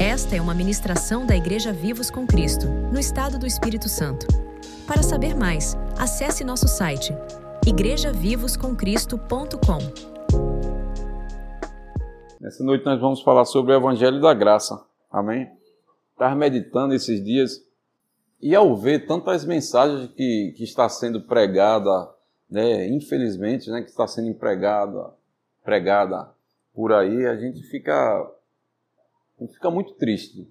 Esta é uma ministração da Igreja Vivos com Cristo, no estado do Espírito Santo. Para saber mais, acesse nosso site igrejavivoscomcristo.com. Nessa noite nós vamos falar sobre o Evangelho da Graça. Amém? Estava meditando esses dias e ao ver tantas mensagens que, que está sendo pregada, né, infelizmente, né, que está sendo empregada, pregada por aí, a gente fica, fica muito triste.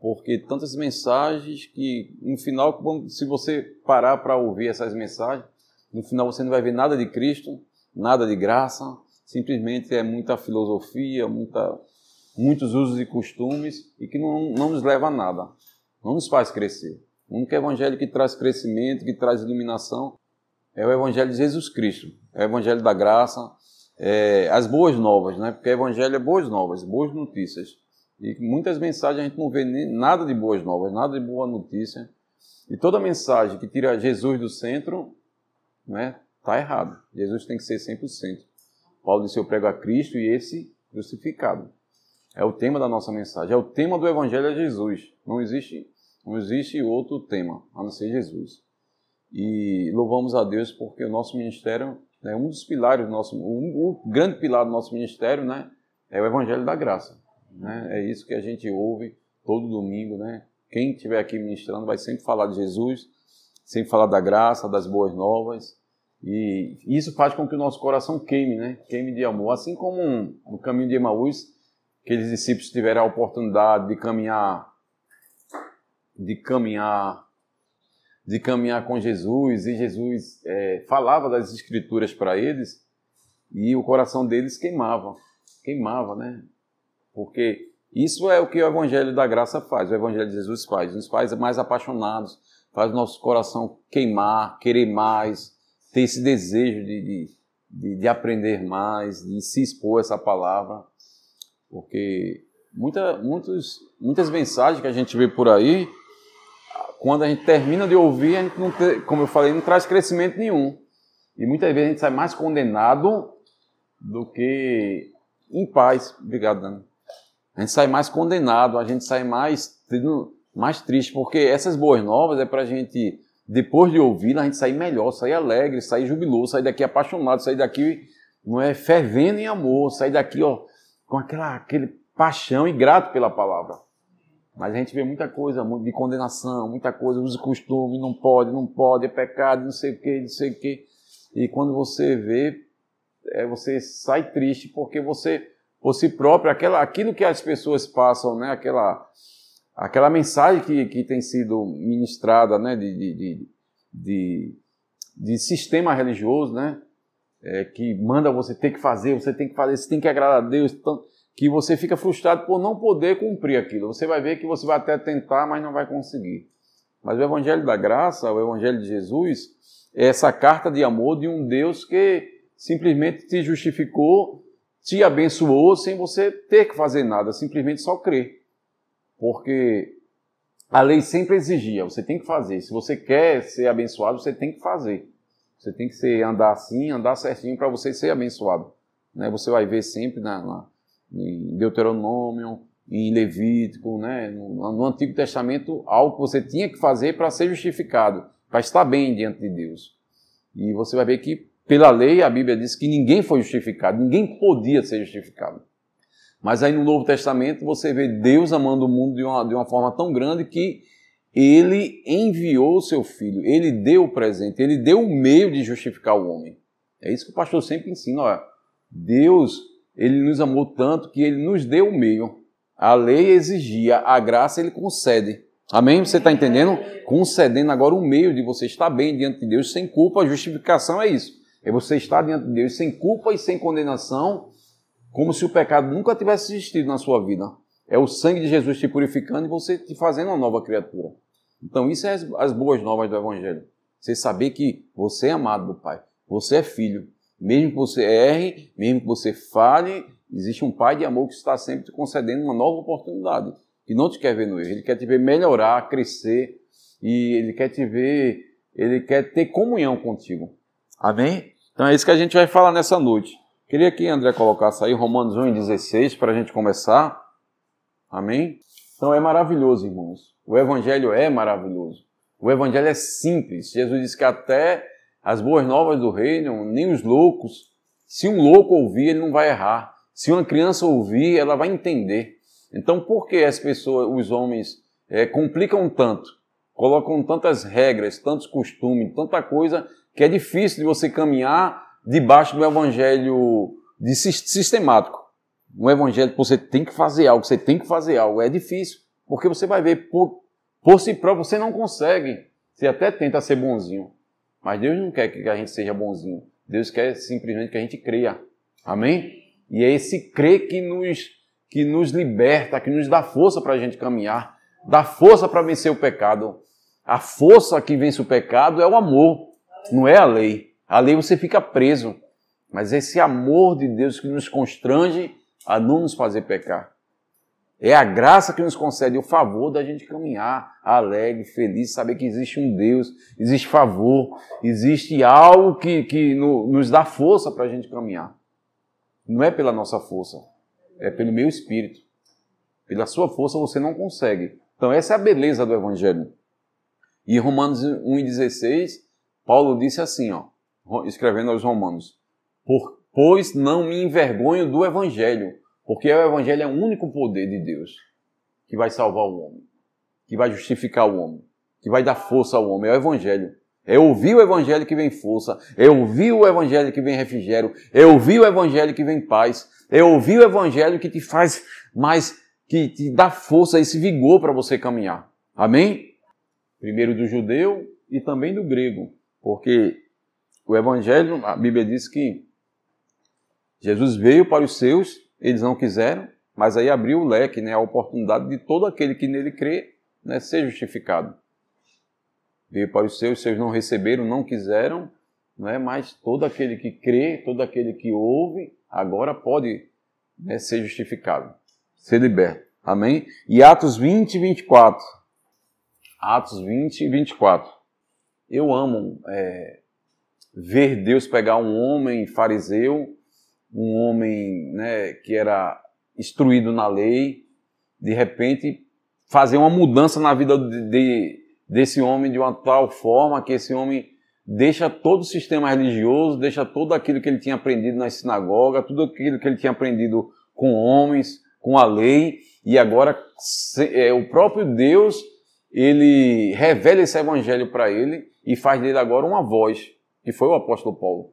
Porque tantas mensagens que, no final, se você parar para ouvir essas mensagens, no final você não vai ver nada de Cristo, nada de graça, simplesmente é muita filosofia, muita, muitos usos e costumes e que não, não nos leva a nada, não nos faz crescer. O único evangelho que traz crescimento, que traz iluminação, é o evangelho de Jesus Cristo, é o evangelho da graça, é, as boas novas, né? Porque o evangelho é boas novas, boas notícias. E muitas mensagens a gente não vê nem, nada de boas novas, nada de boa notícia. E toda mensagem que tira Jesus do centro, né, tá errado. Jesus tem que ser 100%. Paulo disse: Eu prego a Cristo e esse crucificado. É o tema da nossa mensagem. É o tema do Evangelho é Jesus. Não existe, não existe outro tema a não ser Jesus. E louvamos a Deus porque o nosso ministério é um dos pilares do nosso, um grande pilar do nosso ministério, né, é o Evangelho da Graça. Né? É isso que a gente ouve todo domingo, né? Quem estiver aqui ministrando vai sempre falar de Jesus, sempre falar da graça, das boas novas. E isso faz com que o nosso coração queime, né? Queime de amor. Assim como no caminho de Emaús, aqueles discípulos tiveram a oportunidade de caminhar, de caminhar, de caminhar com Jesus, e Jesus é, falava das Escrituras para eles, e o coração deles queimava, queimava, né? Porque isso é o que o Evangelho da Graça faz, o Evangelho de Jesus faz, nos faz mais apaixonados, faz o nosso coração queimar, querer mais, ter esse desejo de, de, de aprender mais, de se expor a essa palavra, porque muita, muitos, muitas mensagens que a gente vê por aí, quando a gente termina de ouvir, a gente não tem, como eu falei, não traz crescimento nenhum. E muitas vezes a gente sai mais condenado do que em paz. Obrigado, Dani. A gente sai mais condenado, a gente sai mais, mais triste, porque essas boas novas é para a gente depois de ouvi-la, a gente sair melhor, sair alegre, sair jubiloso, sair daqui apaixonado, sair daqui não é fervendo em amor, sair daqui ó, com aquela aquele paixão e grato pela palavra. Mas a gente vê muita coisa de condenação, muita coisa, usa costume, não pode, não pode, é pecado, não sei o que, não sei o que. E quando você vê, é, você sai triste porque você, por si próprio, aquela, aquilo que as pessoas passam, né, aquela aquela mensagem que, que tem sido ministrada né, de, de, de, de sistema religioso, né, é, que manda você ter que fazer, você tem que fazer, você tem que agradar a Deus, então, que você fica frustrado por não poder cumprir aquilo. Você vai ver que você vai até tentar, mas não vai conseguir. Mas o Evangelho da Graça, o Evangelho de Jesus, é essa carta de amor de um Deus que simplesmente te justificou, te abençoou sem você ter que fazer nada, simplesmente só crer porque a lei sempre exigia, você tem que fazer. Se você quer ser abençoado, você tem que fazer. Você tem que ser, andar assim, andar certinho para você ser abençoado. Né? Você vai ver sempre na, na, em Deuteronômio, em Levítico, né? no, no Antigo Testamento, algo que você tinha que fazer para ser justificado, para estar bem diante de Deus. E você vai ver que, pela lei, a Bíblia diz que ninguém foi justificado, ninguém podia ser justificado. Mas aí no Novo Testamento você vê Deus amando o mundo de uma, de uma forma tão grande que ele enviou o seu filho, ele deu o presente, ele deu o meio de justificar o homem. É isso que o pastor sempre ensina. Olha, Deus, ele nos amou tanto que ele nos deu o meio. A lei exigia, a graça ele concede. Amém? Você está entendendo? Concedendo agora o meio de você estar bem diante de Deus sem culpa. A justificação é isso. É você estar diante de Deus sem culpa e sem condenação como se o pecado nunca tivesse existido na sua vida. É o sangue de Jesus te purificando e você te fazendo uma nova criatura. Então, isso é as, as boas novas do Evangelho. Você saber que você é amado do Pai, você é filho. Mesmo que você erre, mesmo que você fale, existe um Pai de amor que está sempre te concedendo uma nova oportunidade. Que não te quer ver no erro, ele quer te ver melhorar, crescer e ele quer te ver, ele quer ter comunhão contigo. Amém? Então é isso que a gente vai falar nessa noite. Queria que André colocasse aí Romanos 1,16 para a gente começar. Amém? Então é maravilhoso, irmãos. O Evangelho é maravilhoso. O Evangelho é simples. Jesus disse que até as boas novas do reino, nem os loucos, se um louco ouvir, ele não vai errar. Se uma criança ouvir, ela vai entender. Então, por que as pessoas, os homens, é, complicam tanto? Colocam tantas regras, tantos costumes, tanta coisa que é difícil de você caminhar debaixo do evangelho de sistemático. Um evangelho que você tem que fazer algo, você tem que fazer algo. É difícil, porque você vai ver por, por si próprio, você não consegue. Você até tenta ser bonzinho, mas Deus não quer que a gente seja bonzinho. Deus quer simplesmente que a gente creia. Amém? E é esse crer que nos, que nos liberta, que nos dá força para a gente caminhar, dá força para vencer o pecado. A força que vence o pecado é o amor, não é a lei. A lei você fica preso. Mas esse amor de Deus que nos constrange a não nos fazer pecar. É a graça que nos concede o favor da gente caminhar alegre, feliz, saber que existe um Deus, existe favor, existe algo que, que no, nos dá força para a gente caminhar. Não é pela nossa força, é pelo meu espírito. Pela sua força você não consegue. Então, essa é a beleza do Evangelho. E Romanos 1,16, Paulo disse assim, ó, escrevendo aos Romanos: Pois não me envergonho do Evangelho, porque o Evangelho é o único poder de Deus que vai salvar o homem, que vai justificar o homem, que vai dar força ao homem. É o Evangelho. É ouvir o Evangelho que vem força, é ouvir o Evangelho que vem refrigério, é ouvir o Evangelho que vem paz, é ouvir o Evangelho que te faz mais, que te dá força, esse vigor para você caminhar. Amém? Primeiro do judeu e também do grego, porque o Evangelho, a Bíblia diz que Jesus veio para os seus, eles não quiseram, mas aí abriu o leque, né, a oportunidade de todo aquele que nele crê né, ser justificado. Veio para os seus, seus não receberam, não quiseram, né, mas todo aquele que crê, todo aquele que ouve, agora pode né, ser justificado, ser liberto. Amém? E Atos 20 e 24. Atos 20 e 24. Eu amo é, ver Deus pegar um homem fariseu, um homem né, que era instruído na lei, de repente fazer uma mudança na vida de, de, desse homem de uma tal forma que esse homem deixa todo o sistema religioso, deixa tudo aquilo que ele tinha aprendido na sinagoga, tudo aquilo que ele tinha aprendido com homens, com a lei, e agora é, o próprio Deus ele revela esse evangelho para ele e faz dele agora uma voz que foi o apóstolo Paulo.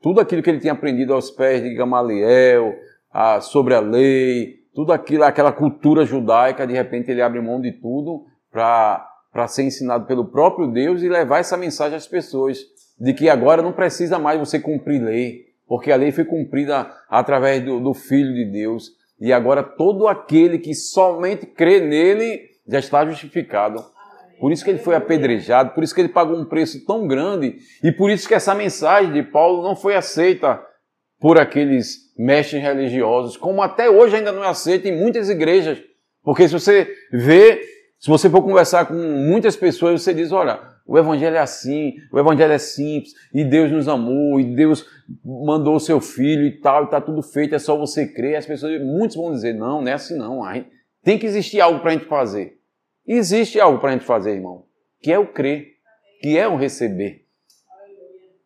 Tudo aquilo que ele tinha aprendido aos pés de Gamaliel, a, sobre a lei, tudo aquilo, aquela cultura judaica, de repente ele abre mão de tudo para ser ensinado pelo próprio Deus e levar essa mensagem às pessoas, de que agora não precisa mais você cumprir lei, porque a lei foi cumprida através do, do Filho de Deus, e agora todo aquele que somente crê nele já está justificado. Por isso que ele foi apedrejado, por isso que ele pagou um preço tão grande e por isso que essa mensagem de Paulo não foi aceita por aqueles mestres religiosos, como até hoje ainda não é aceita em muitas igrejas. Porque se você vê, se você for conversar com muitas pessoas, você diz, olha, o evangelho é assim, o evangelho é simples, e Deus nos amou, e Deus mandou o seu filho e tal, e está tudo feito, é só você crer. As pessoas, muitos vão dizer, não, não é assim não. Tem que existir algo para a gente fazer. Existe algo para a gente fazer, irmão, que é o crer, que é o receber.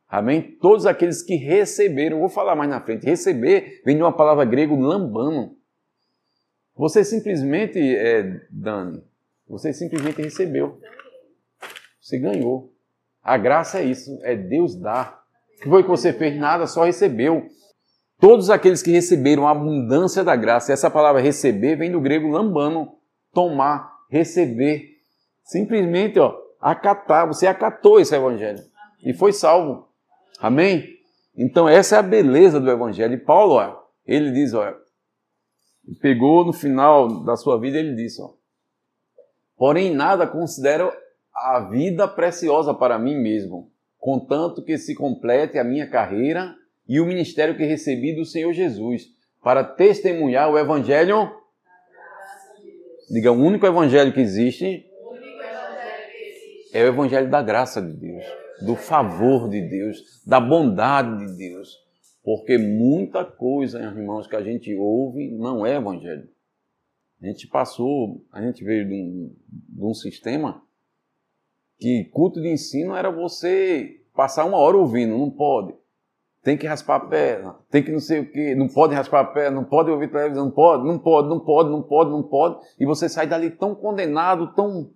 Amém? Todos aqueles que receberam, vou falar mais na frente, receber vem de uma palavra grega, lambano. Você simplesmente, é, Dani, você simplesmente recebeu. Você ganhou. A graça é isso, é Deus dar. O que foi que você fez? Nada, só recebeu. Todos aqueles que receberam a abundância da graça, essa palavra receber vem do grego lambano, tomar, receber. Simplesmente, ó, acatar. Você acatou esse evangelho e foi salvo. Amém? Então, essa é a beleza do evangelho. E Paulo, ó, ele diz, ó, pegou no final da sua vida, ele disse, ó, porém nada considero a vida preciosa para mim mesmo, contanto que se complete a minha carreira e o ministério que recebi do Senhor Jesus, para testemunhar o evangelho Diga, o único evangelho que existe é o evangelho da graça de Deus, do favor de Deus, da bondade de Deus. Porque muita coisa, irmãos, que a gente ouve não é evangelho. A gente passou, a gente veio de um, de um sistema que culto de ensino era você passar uma hora ouvindo, não pode. Tem que raspar a perna, tem que não sei o quê, não pode raspar a perna, não pode ouvir televisão, não pode, não pode, não pode, não pode, não pode. E você sai dali tão condenado, tão,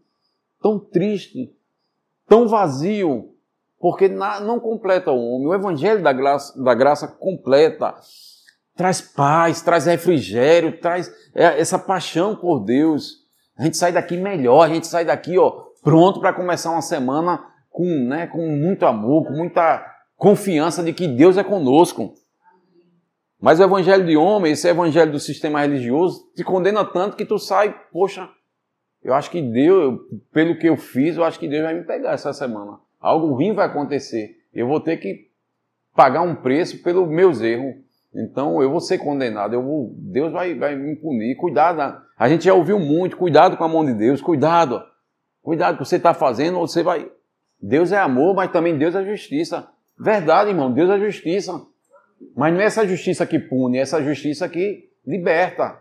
tão triste, tão vazio, porque não completa o homem. O evangelho da graça, da graça completa, traz paz, traz refrigério, traz é, essa paixão por Deus. A gente sai daqui melhor, a gente sai daqui ó, pronto para começar uma semana com, né, com muito amor, com muita confiança de que Deus é conosco. Mas o evangelho de homem, esse evangelho do sistema religioso, te condena tanto que tu sai, poxa, eu acho que Deus, pelo que eu fiz, eu acho que Deus vai me pegar essa semana. Algo ruim vai acontecer. Eu vou ter que pagar um preço pelos meus erros. Então eu vou ser condenado. Eu vou, Deus vai, vai me punir. Cuidado. A gente já ouviu muito. Cuidado com a mão de Deus. Cuidado. Cuidado com o que você está fazendo. Você vai. Deus é amor, mas também Deus é justiça. Verdade, irmão. Deus é justiça. Mas não é essa justiça que pune, é essa justiça que liberta.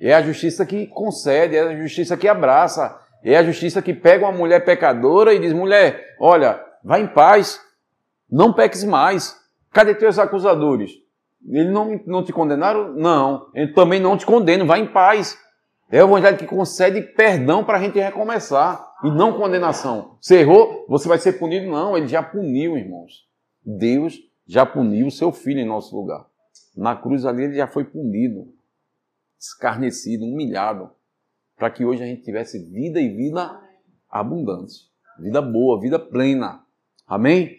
É a justiça que concede, é a justiça que abraça, é a justiça que pega uma mulher pecadora e diz: mulher, olha, vá em paz, não peques mais. Cadê teus acusadores? Eles não, não te condenaram? Não. Eu também não te condeno, vá em paz. É o evangelho que concede perdão para a gente recomeçar e não condenação. Você errou, você vai ser punido? Não, ele já puniu, irmãos. Deus já puniu o seu filho em nosso lugar. Na cruz ali ele já foi punido escarnecido, humilhado, para que hoje a gente tivesse vida e vida abundante, vida boa, vida plena. Amém?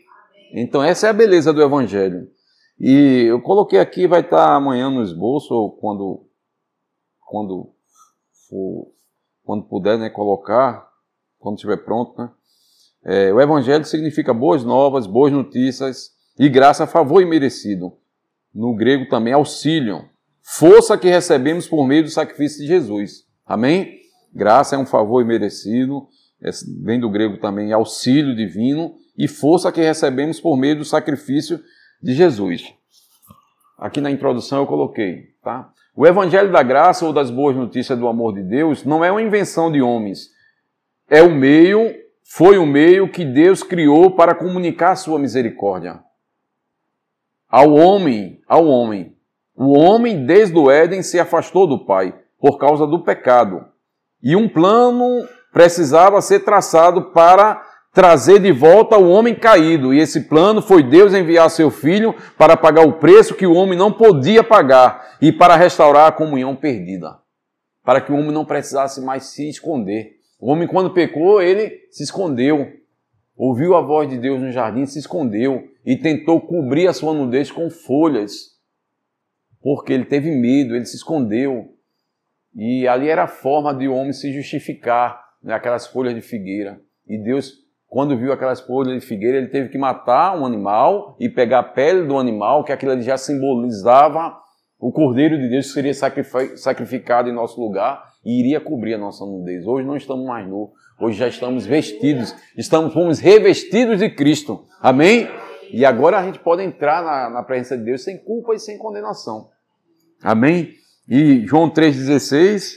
Então essa é a beleza do Evangelho. E eu coloquei aqui, vai estar amanhã no esboço, ou quando, quando for, quando puder né, colocar, quando estiver pronto, né? É, o Evangelho significa boas novas, boas notícias e graça, favor e merecido. No grego também, auxílio força que recebemos por meio do sacrifício de Jesus. Amém? Graça é um favor imerecido, é, vem do grego também auxílio divino, e força que recebemos por meio do sacrifício de Jesus. Aqui na introdução eu coloquei, tá? O evangelho da graça ou das boas notícias do amor de Deus não é uma invenção de homens. É o meio, foi o meio que Deus criou para comunicar sua misericórdia ao homem, ao homem, o homem, desde o Éden, se afastou do Pai por causa do pecado. E um plano precisava ser traçado para trazer de volta o homem caído. E esse plano foi Deus enviar seu filho para pagar o preço que o homem não podia pagar e para restaurar a comunhão perdida. Para que o homem não precisasse mais se esconder. O homem, quando pecou, ele se escondeu. Ouviu a voz de Deus no jardim, se escondeu e tentou cobrir a sua nudez com folhas porque ele teve medo, ele se escondeu. E ali era a forma de o homem se justificar, né, aquelas folhas de figueira. E Deus, quando viu aquelas folhas de figueira, ele teve que matar um animal e pegar a pele do animal, que aquilo já simbolizava o Cordeiro de Deus que seria sacrificado em nosso lugar e iria cobrir a nossa nudez. Hoje não estamos mais nus, hoje já estamos vestidos, estamos fomos revestidos de Cristo. Amém? E agora a gente pode entrar na, na presença de Deus sem culpa e sem condenação. Amém? E João 3,16,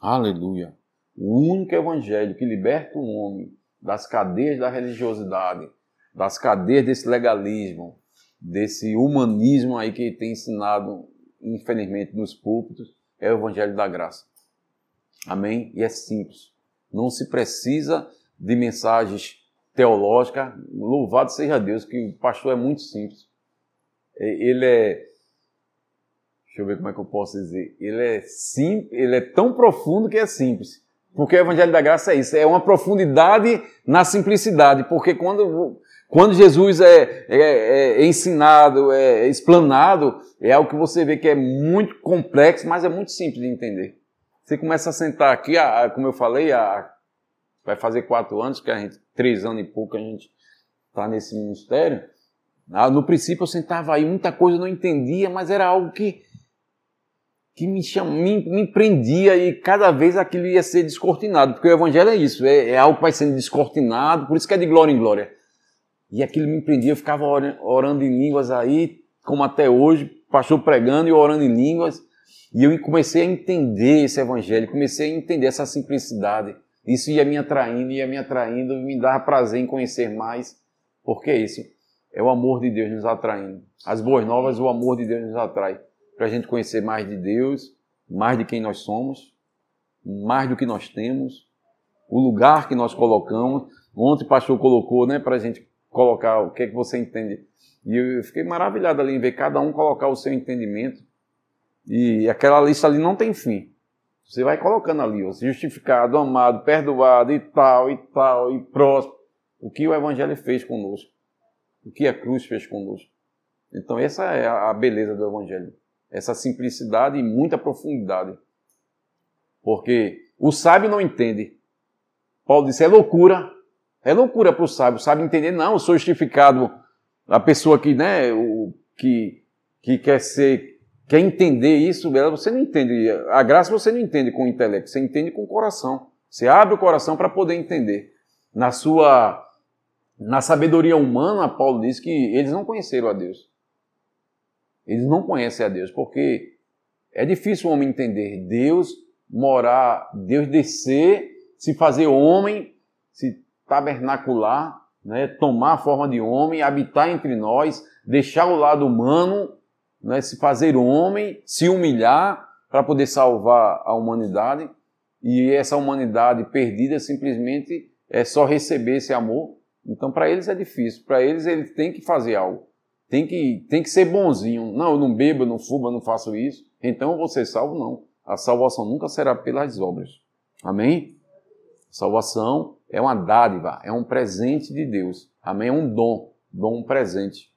aleluia. O único evangelho que liberta o homem das cadeias da religiosidade, das cadeias desse legalismo, desse humanismo aí que tem ensinado, infelizmente, nos púlpitos, é o evangelho da graça. Amém? E é simples. Não se precisa de mensagens teológicas. Louvado seja Deus, que o pastor é muito simples. Ele é deixa eu ver como é que eu posso dizer, ele é simples, ele é tão profundo que é simples. Porque o Evangelho da Graça é isso, é uma profundidade na simplicidade. Porque quando, quando Jesus é, é, é ensinado, é explanado, é algo que você vê que é muito complexo, mas é muito simples de entender. Você começa a sentar aqui, como eu falei, vai fazer quatro anos, que a gente, três anos e pouco a gente está nesse ministério. Ah, no princípio eu sentava aí, muita coisa eu não entendia, mas era algo que que me, cham... me, me prendia e cada vez aquilo ia ser descortinado, porque o evangelho é isso, é, é, algo que vai sendo descortinado, por isso que é de glória em glória. E aquilo me prendia, eu ficava orando em línguas aí, como até hoje, pastor pregando e orando em línguas, E eu comecei a entender esse evangelho, comecei a entender essa simplicidade. Isso ia me atraindo, ia me atraindo, me dava prazer em conhecer mais. Porque é isso é o amor de Deus nos atraindo. As boas novas, o amor de Deus nos atrai. Para a gente conhecer mais de Deus, mais de quem nós somos, mais do que nós temos, o lugar que nós colocamos. Ontem o pastor colocou, né, para a gente colocar o que é que você entende. E eu fiquei maravilhado ali em ver cada um colocar o seu entendimento. E aquela lista ali não tem fim. Você vai colocando ali, ó, justificado, amado, perdoado e tal, e tal, e próximo. O que o Evangelho fez conosco o que a cruz fez conosco. Então, essa é a beleza do Evangelho. Essa simplicidade e muita profundidade. Porque o sábio não entende. Paulo disse: é loucura. É loucura para o sábio. Sábio entender, não, eu sou justificado. A pessoa que, né, o, que, que quer ser, quer entender isso, você não entende. A graça você não entende com o intelecto, você entende com o coração. Você abre o coração para poder entender. Na sua na sabedoria humana, Paulo diz que eles não conheceram a Deus. Eles não conhecem a Deus, porque é difícil o homem entender Deus morar, Deus descer, se fazer homem, se tabernacular, né, tomar a forma de homem, habitar entre nós, deixar o lado humano, né, se fazer homem, se humilhar para poder salvar a humanidade. E essa humanidade perdida simplesmente é só receber esse amor então, para eles é difícil. Para eles, ele tem que fazer algo. Tem que, tem que ser bonzinho. Não, eu não bebo, eu não fumo, eu não faço isso. Então eu vou ser salvo? Não. A salvação nunca será pelas obras. Amém? Salvação é uma dádiva, é um presente de Deus. Amém? É um dom, dom um presente.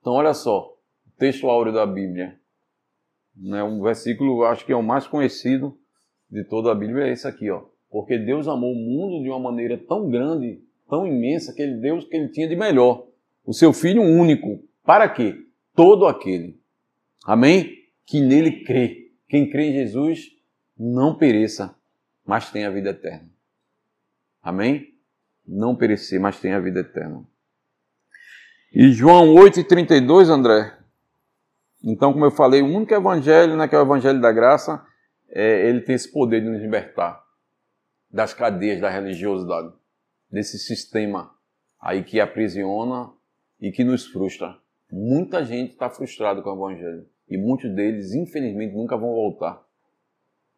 Então, olha só, o texto áureo da Bíblia. Né, um versículo, acho que é o mais conhecido de toda a Bíblia, é esse aqui, ó. Porque Deus amou o mundo de uma maneira tão grande tão imensa que ele deu o que ele tinha de melhor. O seu filho único. Para quê? Todo aquele. Amém? Que nele crê. Quem crê em Jesus não pereça, mas tenha a vida eterna. Amém? Não perecer, mas tenha a vida eterna. E João 8,32, André. Então, como eu falei, o único evangelho, né, que é o evangelho da graça, é, ele tem esse poder de nos libertar das cadeias da religiosidade desse sistema aí que aprisiona e que nos frustra. Muita gente está frustrada com o Evangelho e muitos deles, infelizmente, nunca vão voltar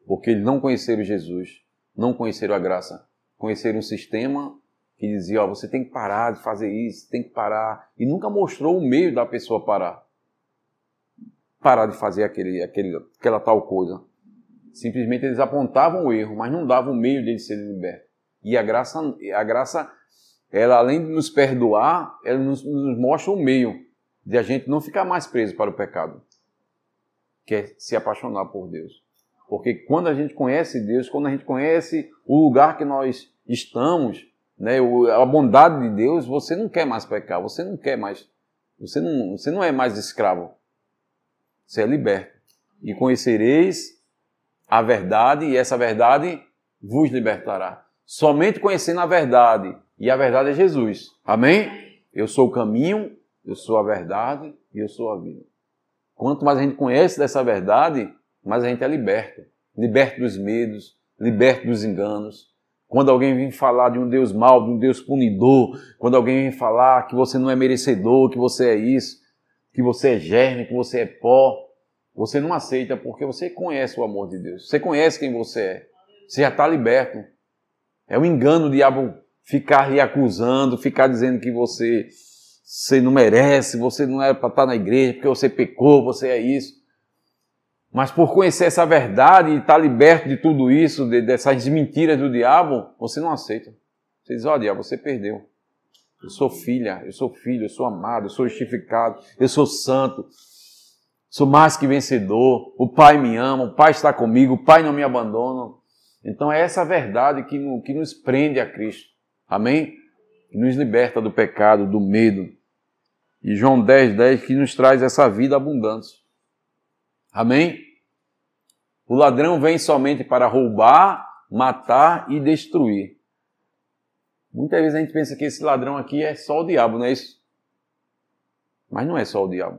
porque eles não conheceram Jesus, não conheceram a graça, conheceram um sistema que dizia: ó, você tem que parar de fazer isso, tem que parar, e nunca mostrou o meio da pessoa parar. Parar de fazer aquele, aquele, aquela tal coisa. Simplesmente eles apontavam o erro, mas não davam o meio de ele ser liberto. E a graça, a graça, ela além de nos perdoar, ela nos, nos mostra o meio de a gente não ficar mais preso para o pecado, que é se apaixonar por Deus. Porque quando a gente conhece Deus, quando a gente conhece o lugar que nós estamos, né, a bondade de Deus, você não quer mais pecar, você não quer mais, você não, você não é mais escravo, você é liberto. E conhecereis a verdade, e essa verdade vos libertará. Somente conhecendo a verdade. E a verdade é Jesus. Amém? Eu sou o caminho, eu sou a verdade e eu sou a vida. Quanto mais a gente conhece dessa verdade, mais a gente é liberto. Liberto dos medos, liberto dos enganos. Quando alguém vem falar de um Deus mau, de um Deus punidor, quando alguém vem falar que você não é merecedor, que você é isso, que você é germe, que você é pó, você não aceita porque você conhece o amor de Deus. Você conhece quem você é. Você já está liberto. É um engano o diabo ficar lhe acusando, ficar dizendo que você, você não merece, você não é para estar na igreja, porque você pecou, você é isso. Mas por conhecer essa verdade e estar liberto de tudo isso, de, dessas mentiras do diabo, você não aceita. Você diz, oh, diabo, você perdeu. Eu sou filha, eu sou filho, eu sou amado, eu sou justificado, eu sou santo, sou mais que vencedor, o Pai me ama, o Pai está comigo, o Pai não me abandona. Então é essa verdade que, que nos prende a Cristo. Amém? Que nos liberta do pecado, do medo. E João 10, 10 que nos traz essa vida abundante. Amém? O ladrão vem somente para roubar, matar e destruir. Muitas vezes a gente pensa que esse ladrão aqui é só o diabo, não é isso? Mas não é só o diabo.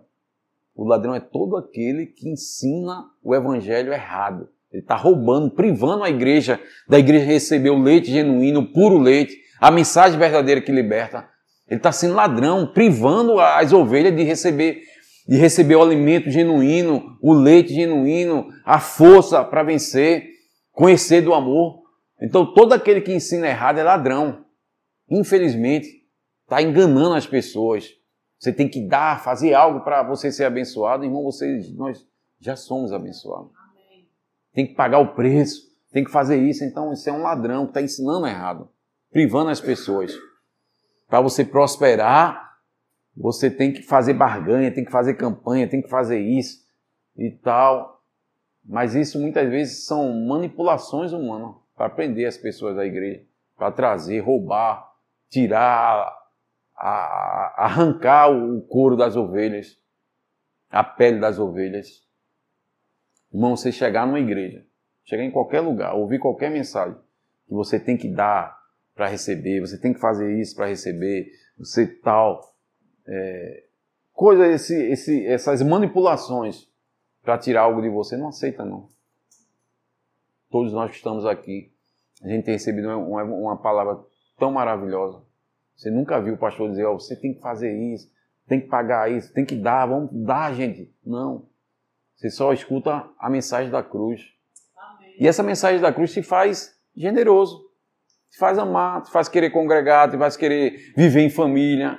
O ladrão é todo aquele que ensina o evangelho errado. Ele está roubando, privando a igreja da igreja receber o leite genuíno, o puro leite, a mensagem verdadeira que liberta. Ele está sendo ladrão, privando as ovelhas de receber, de receber o alimento genuíno, o leite genuíno, a força para vencer, conhecer do amor. Então todo aquele que ensina errado é ladrão. Infelizmente, está enganando as pessoas. Você tem que dar, fazer algo para você ser abençoado. Irmão, você, nós já somos abençoados. Tem que pagar o preço, tem que fazer isso. Então, isso é um ladrão que está ensinando errado, privando as pessoas. Para você prosperar, você tem que fazer barganha, tem que fazer campanha, tem que fazer isso e tal. Mas isso muitas vezes são manipulações humanas para prender as pessoas da igreja, para trazer, roubar, tirar a, arrancar o couro das ovelhas, a pele das ovelhas. Irmão, você chegar numa igreja, chegar em qualquer lugar, ouvir qualquer mensagem que você tem que dar para receber, você tem que fazer isso para receber, você tal. É, coisa, esse, esse, essas manipulações para tirar algo de você, não aceita não. Todos nós que estamos aqui, a gente tem recebido uma, uma palavra tão maravilhosa você nunca viu o pastor dizer, oh, você tem que fazer isso, tem que pagar isso, tem que dar, vamos dar, gente. Não. Você só escuta a mensagem da cruz. Amém. E essa mensagem da cruz te faz generoso, te faz amar, te faz querer congregar, te faz querer viver em família.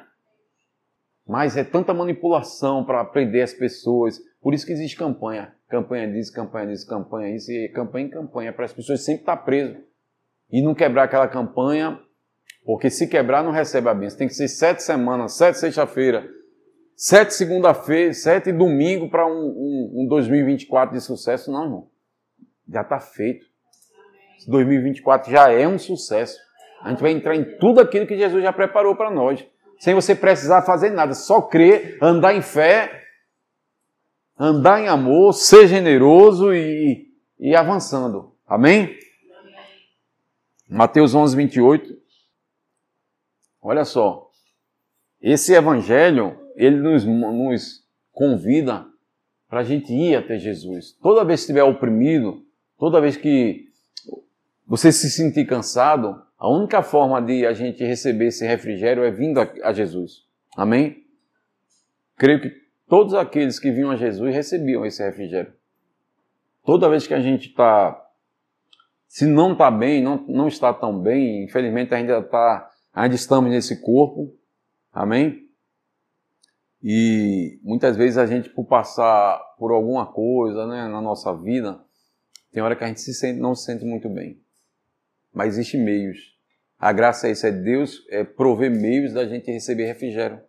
Mas é tanta manipulação para prender as pessoas. Por isso que existe campanha. Campanha disso, campanha disso, campanha isso, e campanha em campanha, para as pessoas sempre estar presas. E não quebrar aquela campanha porque se quebrar, não recebe a bênção. Tem que ser sete semanas, sete sexta-feira, sete segunda-feira, sete domingo para um, um, um 2024 de sucesso. Não, irmão. Já está feito. 2024 já é um sucesso. A gente vai entrar em tudo aquilo que Jesus já preparou para nós. Sem você precisar fazer nada. Só crer, andar em fé, andar em amor, ser generoso e, e avançando. Amém? Mateus 11, 28. Olha só, esse evangelho, ele nos, nos convida para a gente ir até Jesus. Toda vez que estiver oprimido, toda vez que você se sentir cansado, a única forma de a gente receber esse refrigério é vindo a, Jesus. Amém? Creio que todos aqueles que vinham a Jesus recebiam esse refrigério. Toda vez que a gente está, se não está bem, não, não está tão bem, infelizmente ainda está ainda estamos nesse corpo, amém? E muitas vezes a gente, por passar por alguma coisa né, na nossa vida, tem hora que a gente se sente, não se sente muito bem. Mas existem meios. A graça é isso, é Deus é prover meios da gente receber refrigério,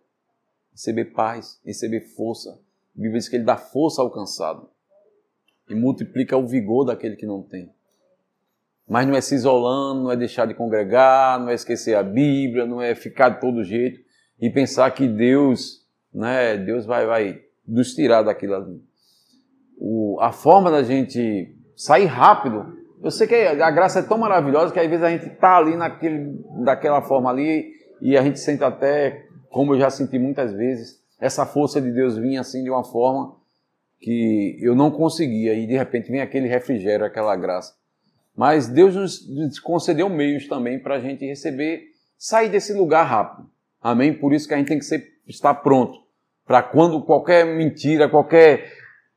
receber paz, receber força. A Bíblia diz que Ele dá força ao cansado e multiplica o vigor daquele que não tem. Mas não é se isolando, não é deixar de congregar, não é esquecer a Bíblia, não é ficar de todo jeito e pensar que Deus, né, Deus vai, vai nos tirar daquilo ali. O, a forma da gente sair rápido, eu sei que a graça é tão maravilhosa que às vezes a gente está ali naquele, daquela forma ali e a gente sente até, como eu já senti muitas vezes, essa força de Deus vinha assim de uma forma que eu não conseguia e de repente vem aquele refrigério, aquela graça. Mas Deus nos concedeu meios também para a gente receber, sair desse lugar rápido. Amém? Por isso que a gente tem que ser, estar pronto para quando qualquer mentira, qualquer,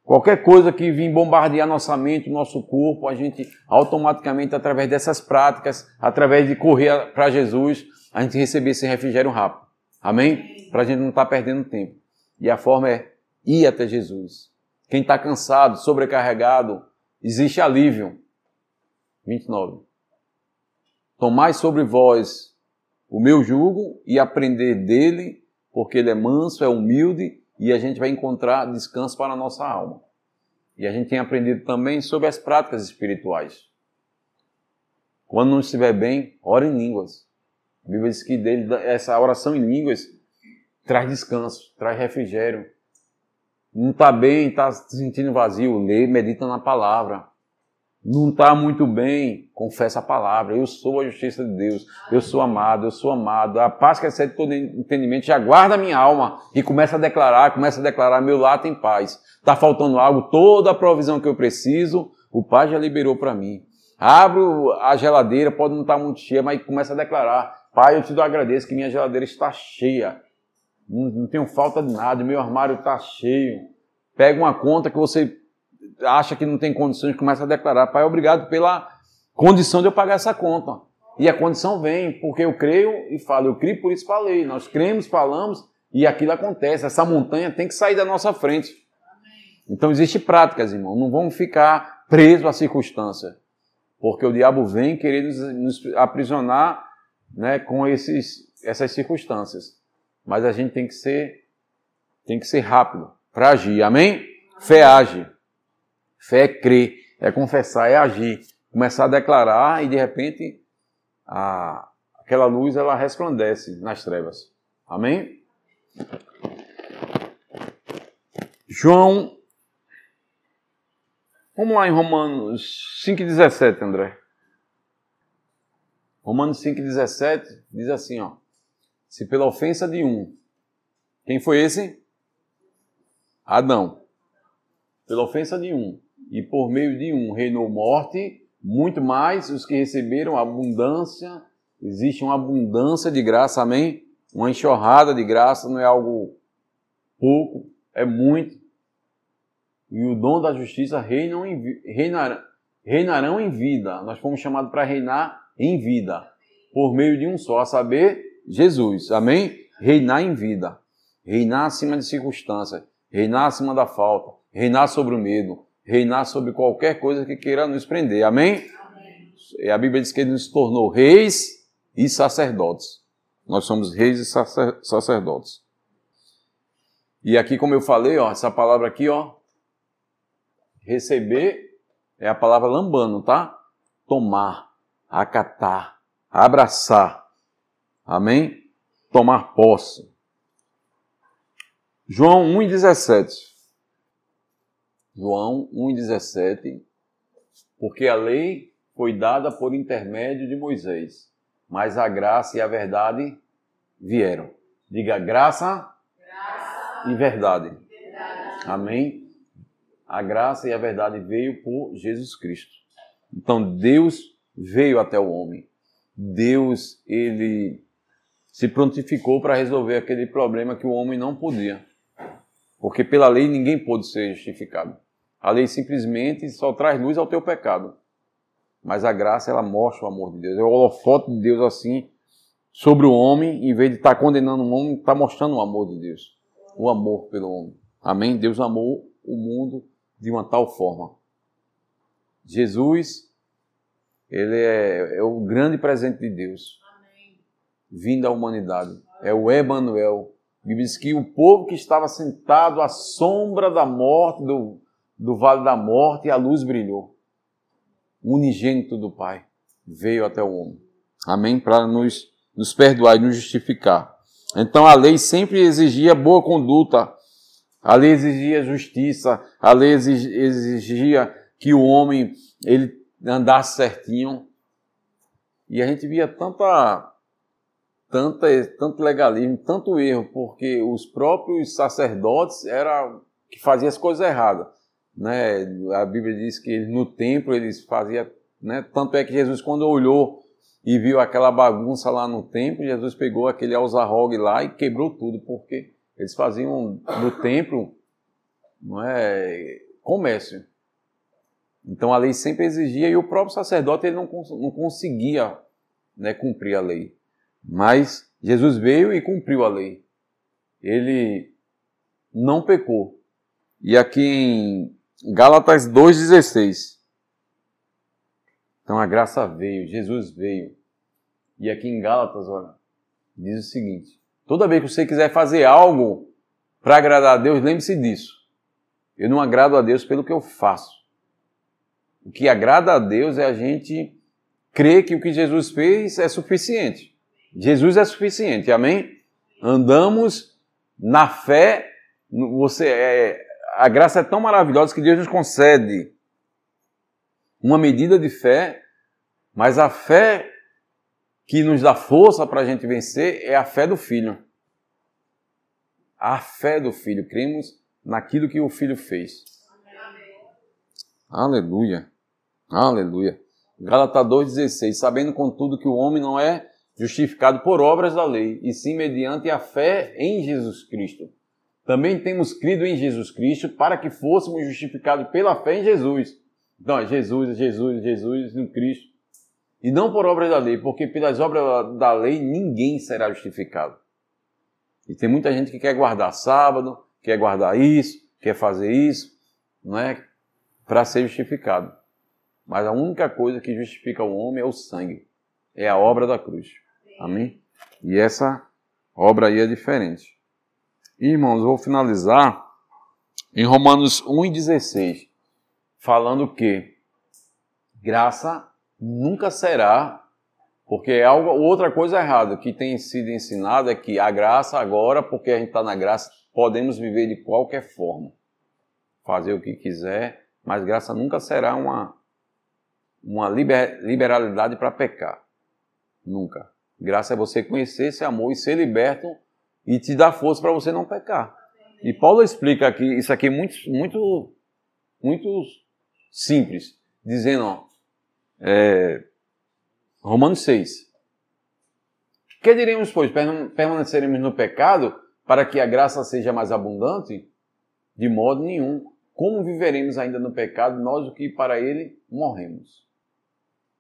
qualquer coisa que vir bombardear nossa mente, nosso corpo, a gente automaticamente, através dessas práticas, através de correr para Jesus, a gente receber esse refrigério rápido. Amém? Para a gente não estar tá perdendo tempo. E a forma é ir até Jesus. Quem está cansado, sobrecarregado, existe alívio. 29. Tomai sobre vós o meu jugo e aprender dele, porque ele é manso, é humilde e a gente vai encontrar descanso para a nossa alma. E a gente tem aprendido também sobre as práticas espirituais. Quando não estiver bem, ore em línguas. A Bíblia diz que dele, essa oração em línguas traz descanso, traz refrigério. Não está bem, está se sentindo vazio, lê, medita na palavra. Não está muito bem, confessa a palavra. Eu sou a justiça de Deus. Eu sou amado, eu sou amado. A paz que excede todo entendimento já guarda a minha alma e começa a declarar, começa a declarar: meu lar tem paz. Está faltando algo, toda a provisão que eu preciso, o Pai já liberou para mim. Abro a geladeira, pode não estar tá muito cheia, mas começa a declarar: Pai, eu te dou agradeço que minha geladeira está cheia. Não, não tenho falta de nada, meu armário está cheio. Pega uma conta que você acha que não tem condições, começa a declarar: Pai, obrigado pela condição de eu pagar essa conta. E a condição vem, porque eu creio e falo, eu creio, por isso falei. Nós cremos, falamos e aquilo acontece. Essa montanha tem que sair da nossa frente. Então existe práticas, irmão. Não vamos ficar presos à circunstância. Porque o diabo vem querer nos, nos aprisionar né, com esses, essas circunstâncias. Mas a gente tem que ser, tem que ser rápido para agir. Amém? Fé age. Fé é crer, é confessar, é agir. Começar a declarar e de repente a, aquela luz ela resplandece nas trevas. Amém? João. Vamos lá em Romanos 5,17, André. Romanos 5,17 diz assim, ó. Se pela ofensa de um, quem foi esse? Adão. Pela ofensa de um, e por meio de um reinou morte, muito mais os que receberam abundância, existe uma abundância de graça, amém? Uma enxurrada de graça não é algo pouco, é muito. E o dom da justiça reinam em, reinarão, reinarão em vida. Nós fomos chamados para reinar em vida, por meio de um só, a saber, Jesus. Amém? Reinar em vida. Reinar acima de circunstâncias, reinar acima da falta, reinar sobre o medo, reinar sobre qualquer coisa que queira nos prender. Amém? Amém. A Bíblia diz que ele nos tornou reis e sacerdotes. Nós somos reis e sacer sacerdotes. E aqui, como eu falei, ó, essa palavra aqui, ó, receber é a palavra lambano, tá? Tomar, acatar, abraçar. Amém? Tomar posse. João 1,17. João 1,17, porque a lei foi dada por intermédio de Moisés, mas a graça e a verdade vieram. Diga graça, graça e verdade. verdade. Amém? A graça e a verdade veio por Jesus Cristo. Então Deus veio até o homem. Deus, ele se prontificou para resolver aquele problema que o homem não podia. Porque pela lei ninguém pôde ser justificado. A lei simplesmente só traz luz ao teu pecado. Mas a graça, ela mostra o amor de Deus. É o holofote de Deus assim sobre o homem, em vez de estar tá condenando o homem, está mostrando o amor de Deus. O amor pelo homem. Amém? Deus amou o mundo de uma tal forma. Jesus, ele é, é o grande presente de Deus. Amém. Vindo à humanidade. É o Emanuel. Bíblia diz que o povo que estava sentado à sombra da morte, do, do vale da morte e a luz brilhou. O unigênito do Pai veio até o homem. Amém? Para nos, nos perdoar e nos justificar. Então a lei sempre exigia boa conduta, a lei exigia justiça, a lei exigia que o homem ele andasse certinho. E a gente via tanta, tanta, tanto legalismo, tanto erro, porque os próprios sacerdotes era que faziam as coisas erradas né? A Bíblia diz que no templo eles faziam, né? Tanto é que Jesus quando olhou e viu aquela bagunça lá no templo, Jesus pegou aquele alzarrogue lá e quebrou tudo, porque eles faziam no templo, não é, comércio. Então a lei sempre exigia e o próprio sacerdote ele não, não conseguia né, cumprir a lei. Mas Jesus veio e cumpriu a lei. Ele não pecou. E aqui em Gálatas 2,16. Então a graça veio, Jesus veio. E aqui em Gálatas, olha, diz o seguinte: toda vez que você quiser fazer algo para agradar a Deus, lembre-se disso. Eu não agrado a Deus pelo que eu faço. O que agrada a Deus é a gente crer que o que Jesus fez é suficiente. Jesus é suficiente, amém? Andamos na fé, você é, a graça é tão maravilhosa que Deus nos concede. uma medida de fé, mas a fé que nos dá força para a gente vencer é a fé do Filho. A fé do Filho. Cremos naquilo que o Filho fez. Aleluia. Aleluia. Gálatas 2,16. Sabendo, contudo, que o homem não é justificado por obras da lei, e sim mediante a fé em Jesus Cristo. Também temos crido em Jesus Cristo para que fôssemos justificados pela fé em Jesus. Então, é Jesus, é Jesus, é Jesus no Cristo. E não por obras da lei, porque pelas obras da lei ninguém será justificado. E tem muita gente que quer guardar sábado, quer guardar isso, quer fazer isso, não é? Para ser justificado. Mas a única coisa que justifica o homem é o sangue, é a obra da cruz. Amém? E essa obra aí é diferente. Irmãos, vou finalizar em Romanos 1,16, falando que graça nunca será, porque é algo, outra coisa errada que tem sido ensinada é que a graça agora, porque a gente está na graça, podemos viver de qualquer forma, fazer o que quiser, mas graça nunca será uma, uma liber, liberalidade para pecar. Nunca. Graça é você conhecer esse amor e ser liberto e te dar força para você não pecar. E Paulo explica aqui isso aqui muito, muito, muito simples, dizendo, ó, é, Romanos 6. Que diremos, pois? Permaneceremos no pecado para que a graça seja mais abundante? De modo nenhum. Como viveremos ainda no pecado, nós o que para ele morremos?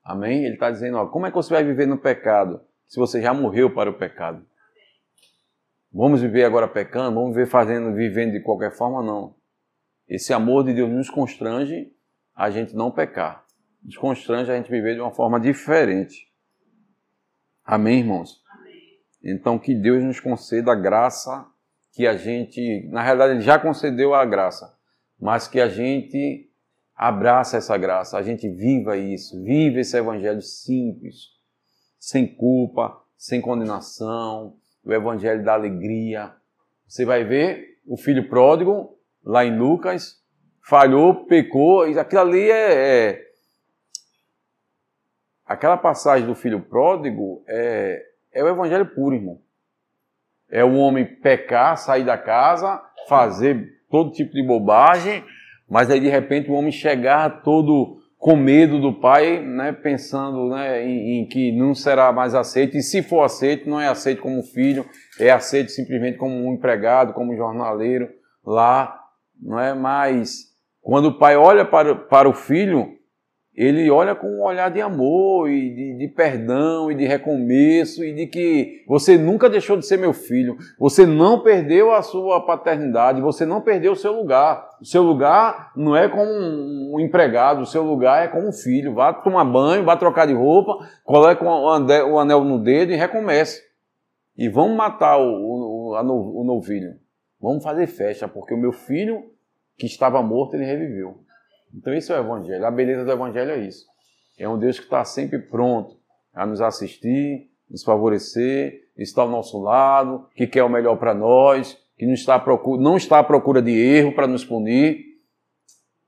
Amém? Ele está dizendo, ó, como é que você vai viver no pecado se você já morreu para o pecado? Vamos viver agora pecando? Vamos viver fazendo, vivendo de qualquer forma? Não. Esse amor de Deus nos constrange a gente não pecar. Nos constrange a gente viver de uma forma diferente. Amém, irmãos? Amém. Então, que Deus nos conceda a graça que a gente, na realidade, Ele já concedeu a graça, mas que a gente abraça essa graça, a gente viva isso, vive esse evangelho simples, sem culpa, sem condenação, o evangelho da alegria. Você vai ver o filho pródigo, lá em Lucas, falhou, pecou, e aquilo ali é, é aquela passagem do filho pródigo é, é o evangelho puro, irmão. É o homem pecar, sair da casa, fazer todo tipo de bobagem, mas aí de repente o homem chegar todo com medo do pai, né, pensando né, em, em, que não será mais aceito, e se for aceito, não é aceito como filho, é aceito simplesmente como um empregado, como jornaleiro lá, não é mais. Quando o pai olha para, para o filho, ele olha com um olhar de amor e de, de, perdão e de recomeço e de que você nunca deixou de ser meu filho, você não perdeu a sua paternidade, você não perdeu o seu lugar. O seu lugar não é como um empregado, o seu lugar é como um filho. Vá tomar banho, vá trocar de roupa, coloque o anel no dedo e recomece. E vamos matar o, o, o novilho. Vamos fazer festa, porque o meu filho que estava morto, ele reviveu. Então, isso é o Evangelho. A beleza do Evangelho é isso. É um Deus que está sempre pronto a nos assistir, nos favorecer, está ao nosso lado, que quer o melhor para nós, que não está, procura, não está à procura de erro para nos punir.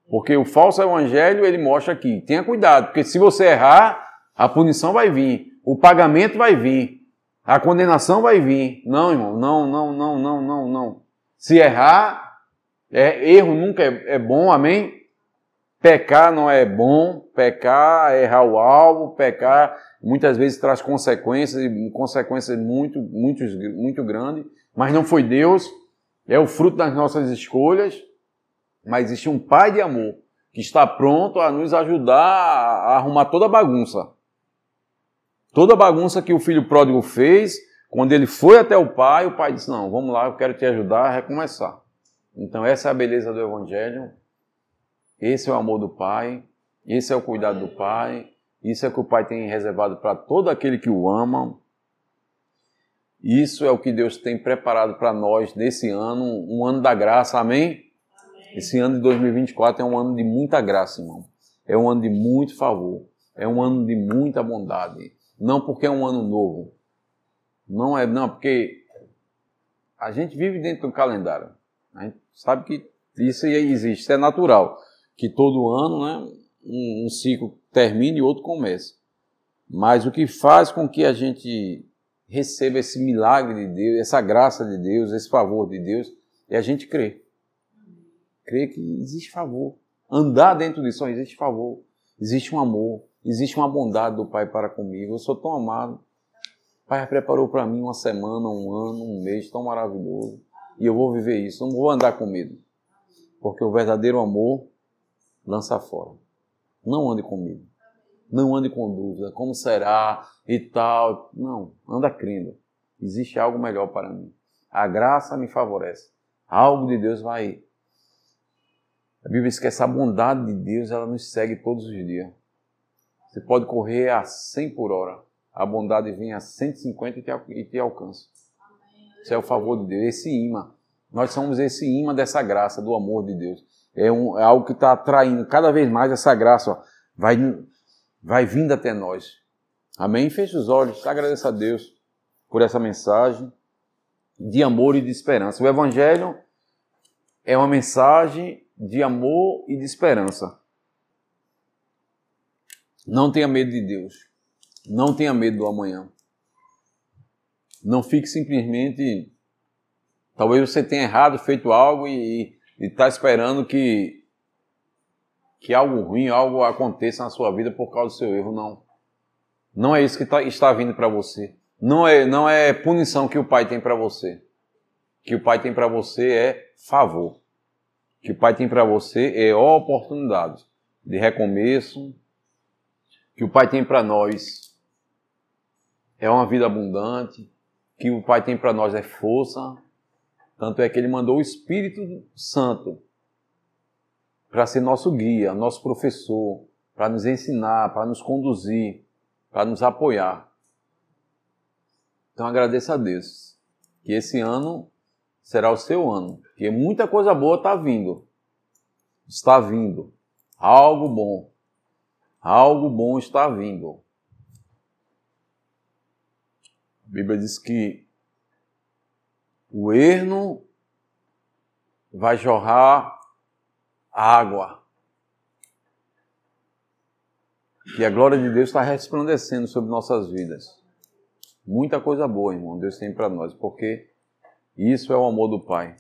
Porque o falso evangelho, ele mostra aqui, tenha cuidado, porque se você errar, a punição vai vir, o pagamento vai vir, a condenação vai vir. Não, irmão, não, não, não, não, não, não. Se errar, é, erro nunca é, é bom, amém? Pecar não é bom, pecar é errar o alvo, pecar muitas vezes traz consequências e consequências muito, muito, muito grandes, mas não foi Deus, é o fruto das nossas escolhas, mas existe um Pai de amor que está pronto a nos ajudar a arrumar toda a bagunça. Toda a bagunça que o filho pródigo fez, quando ele foi até o pai, o pai disse: Não, vamos lá, eu quero te ajudar a recomeçar. Então, essa é a beleza do Evangelho. Esse é o amor do Pai, esse é o cuidado do Pai, isso é o que o Pai tem reservado para todo aquele que o ama. Isso é o que Deus tem preparado para nós nesse ano, um ano da graça, amém? amém? Esse ano de 2024 é um ano de muita graça, irmão. É um ano de muito favor. É um ano de muita bondade. Não porque é um ano novo. Não é, não, porque a gente vive dentro do calendário. A gente sabe que isso existe, isso é natural que todo ano, né, um, um ciclo termine e outro comece. Mas o que faz com que a gente receba esse milagre de Deus, essa graça de Deus, esse favor de Deus, é a gente crer. Crer que existe favor. Andar dentro disso, só existe favor. Existe um amor. Existe uma bondade do Pai para comigo. Eu sou tão amado. O Pai preparou para mim uma semana, um ano, um mês tão maravilhoso. E eu vou viver isso. Não vou andar com medo. Porque o verdadeiro amor lança fora. Não ande comigo. Não ande com dúvida. Como será e tal. Não. Anda crendo. Existe algo melhor para mim. A graça me favorece. Algo de Deus vai. A Bíblia diz que essa bondade de Deus ela nos segue todos os dias. Você pode correr a 100 por hora. A bondade vem a 150 e te, e te alcança. Isso é o favor de Deus, esse imã. Nós somos esse imã dessa graça, do amor de Deus. É, um, é algo que está atraindo cada vez mais essa graça. Ó, vai, vai vindo até nós. Amém? Feche os olhos, agradeça a Deus por essa mensagem de amor e de esperança. O Evangelho é uma mensagem de amor e de esperança. Não tenha medo de Deus. Não tenha medo do amanhã. Não fique simplesmente. Talvez você tenha errado, feito algo e está esperando que, que algo ruim, algo aconteça na sua vida por causa do seu erro. Não. Não é isso que tá, está vindo para você. Não é, não é punição que o Pai tem para você. Que o Pai tem para você é favor. Que o Pai tem para você é oportunidade de recomeço. Que o Pai tem para nós é uma vida abundante. Que o Pai tem para nós é força. Tanto é que Ele mandou o Espírito Santo para ser nosso guia, nosso professor, para nos ensinar, para nos conduzir, para nos apoiar. Então agradeça a Deus que esse ano será o seu ano, porque muita coisa boa está vindo. Está vindo. Algo bom. Algo bom está vindo. A Bíblia diz que o erno vai jorrar água. E a glória de Deus está resplandecendo sobre nossas vidas. Muita coisa boa, irmão, Deus tem para nós, porque isso é o amor do Pai.